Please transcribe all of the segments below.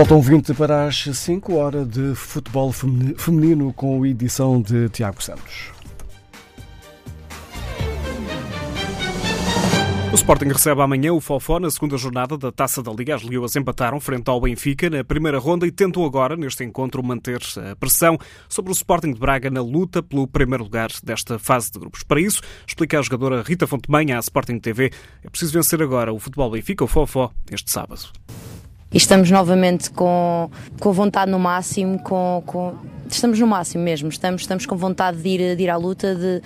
Faltam 20 para as 5 horas de futebol feminino com a edição de Tiago Santos. O Sporting recebe amanhã o Fofó na segunda jornada da Taça da Liga. As Leoas empataram frente ao Benfica na primeira ronda e tentam agora, neste encontro, manter a pressão sobre o Sporting de Braga na luta pelo primeiro lugar desta fase de grupos. Para isso, explica a jogadora Rita Fontemanha à Sporting TV, é preciso vencer agora o Futebol Benfica, o Fofó, este sábado. E estamos novamente com, com vontade no máximo, com, com, estamos no máximo mesmo, estamos, estamos com vontade de ir, de ir à luta, de,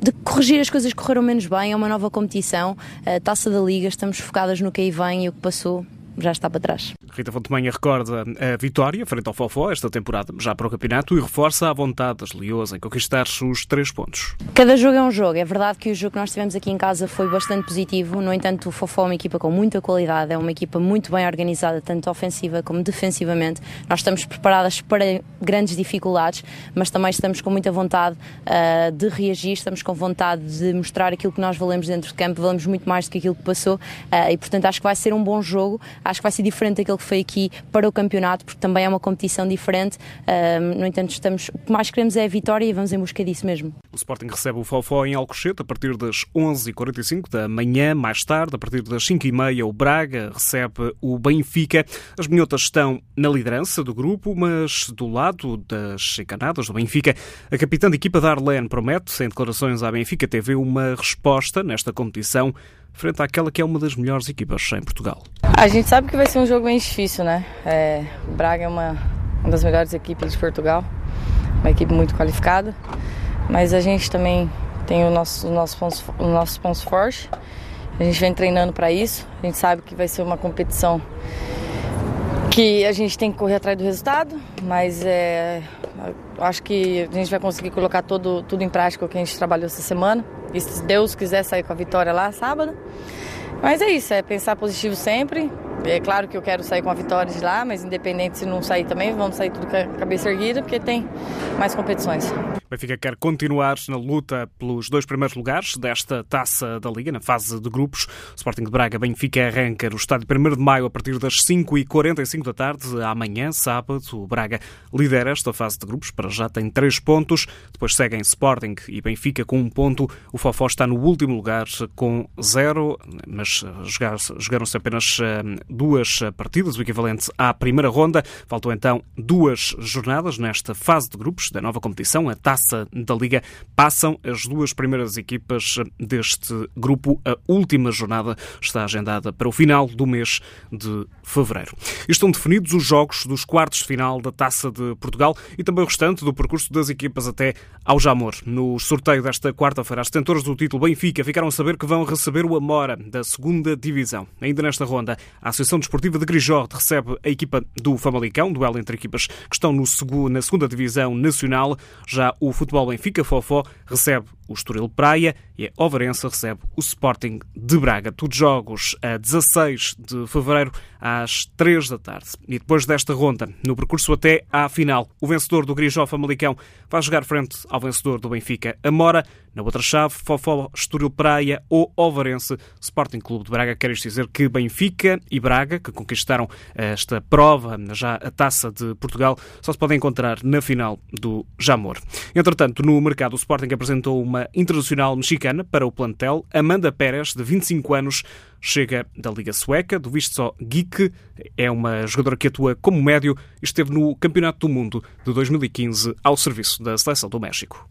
de corrigir as coisas que correram menos bem, é uma nova competição, a taça da liga, estamos focadas no que aí vem e o que passou já está para trás. Rita Fontemanha recorda a vitória frente ao Fofó esta temporada, já para o campeonato, e reforça a vontade das Leões em conquistar os três pontos. Cada jogo é um jogo. É verdade que o jogo que nós tivemos aqui em casa foi bastante positivo. No entanto, o Fofó é uma equipa com muita qualidade, é uma equipa muito bem organizada, tanto ofensiva como defensivamente. Nós estamos preparadas para grandes dificuldades, mas também estamos com muita vontade uh, de reagir, estamos com vontade de mostrar aquilo que nós valemos dentro de campo, valemos muito mais do que aquilo que passou uh, e, portanto, acho que vai ser um bom jogo. Acho que vai ser diferente daquilo que foi aqui para o campeonato, porque também é uma competição diferente. No entanto, estamos, o que mais queremos é a vitória e vamos em busca disso mesmo. O Sporting recebe o Fofó em Alcochete a partir das 11h45 da manhã. Mais tarde, a partir das 5h30, o Braga recebe o Benfica. As minhotas estão na liderança do grupo, mas do lado das encanadas do Benfica, a capitã de equipa Darlene promete, em declarações à Benfica TV, uma resposta nesta competição frente àquela que é uma das melhores equipas em Portugal. A gente sabe que vai ser um jogo bem difícil, né? É, o Braga é uma, uma das melhores equipes de Portugal, uma equipe muito qualificada, mas a gente também tem os nossos, nosso pontos, os nossos pontos fortes. A gente vem treinando para isso. A gente sabe que vai ser uma competição que a gente tem que correr atrás do resultado, mas é, acho que a gente vai conseguir colocar todo, tudo em prática o que a gente trabalhou essa semana. E se Deus quiser sair com a vitória lá sábado. Mas é isso, é pensar positivo sempre. É claro que eu quero sair com a vitória de lá, mas independente se não sair também, vamos sair tudo com a cabeça erguida, porque tem mais competições. Benfica quer continuar na luta pelos dois primeiros lugares desta taça da Liga, na fase de grupos. O Sporting de Braga Benfica arranca no estádio 1 de maio a partir das 5h45 da tarde. Amanhã, sábado, o Braga lidera esta fase de grupos. Para já tem três pontos. Depois seguem Sporting e Benfica com um ponto. O Fofó está no último lugar com zero, mas jogaram-se apenas eh, duas partidas, o equivalente à primeira ronda. Faltam então duas jornadas nesta fase de grupos da nova competição, a taça taça da Liga, passam as duas primeiras equipas deste grupo. A última jornada está agendada para o final do mês de fevereiro. Estão definidos os jogos dos quartos de final da Taça de Portugal e também o restante do percurso das equipas até ao Jamor. No sorteio desta quarta-feira, as detentoras do título Benfica ficaram a saber que vão receber o Amora da segunda divisão. Ainda nesta ronda, a Associação Desportiva de Grijord recebe a equipa do Famalicão, duelo entre equipas que estão no, na segunda divisão nacional. Já o Futebol Benfica Fofó recebe o Estoril Praia e a Overense recebe o Sporting de Braga. Todos jogos a 16 de fevereiro às 3 da tarde. E depois desta ronda, no percurso até à final, o vencedor do Grijó Famalicão vai jogar frente ao vencedor do Benfica Amora. Na outra chave, Fofó, Estoril Praia ou Overense Sporting Clube de Braga. Quer dizer que Benfica e Braga, que conquistaram esta prova, já a Taça de Portugal, só se podem encontrar na final do Jamor. Entretanto, no mercado, o Sporting apresentou uma internacional mexicana para o plantel. Amanda Pérez, de 25 anos, chega da Liga Sueca, do Visto Geek. É uma jogadora que atua como médio e esteve no Campeonato do Mundo de 2015 ao serviço da Seleção do México.